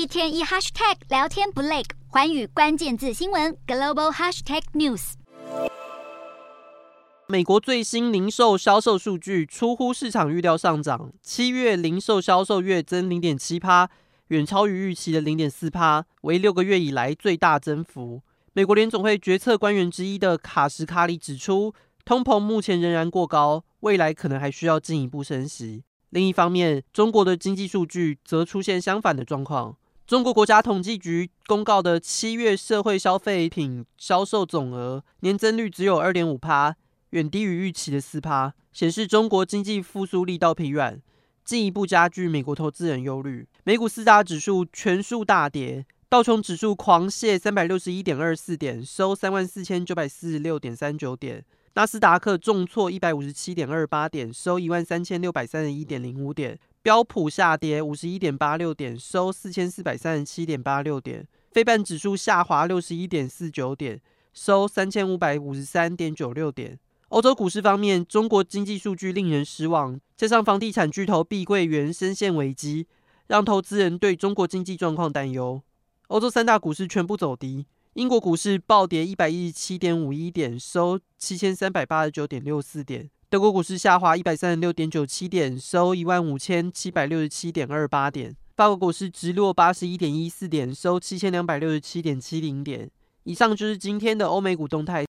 一天一 hashtag 聊天不累，环宇关键字新闻 global hashtag news。美国最新零售销售数据出乎市场预料上涨，七月零售销售月增零点七趴，远超于预期的零点四趴，为六个月以来最大增幅。美国联总会决策官员之一的卡什卡里指出，通膨目前仍然过高，未来可能还需要进一步升息。另一方面，中国的经济数据则出现相反的状况。中国国家统计局公告的七月社会消费品销售总额年增率只有二点五趴，远低于预期的四趴，显示中国经济复苏力道疲软，进一步加剧美国投资人忧虑。美股四大指数全数大跌，道琼指数狂泻三百六十一点二四点，收三万四千九百四十六点三九点。纳斯达克重挫一百五十七点二八点，收一万三千六百三十一点零五点。标普下跌五十一点八六点，收四千四百三十七点八六点。非半指数下滑六十一点四九点，收三千五百五十三点九六点。欧洲股市方面，中国经济数据令人失望，加上房地产巨头碧桂园深陷危机，让投资人对中国经济状况担忧。欧洲三大股市全部走低。英国股市暴跌一百一十七点五一点，收七千三百八十九点六四点。德国股市下滑一百三十六点九七点，收一万五千七百六十七点二八点。法国股市直落八十一点一四点，收七千两百六十七点七零点。以上就是今天的欧美股动态。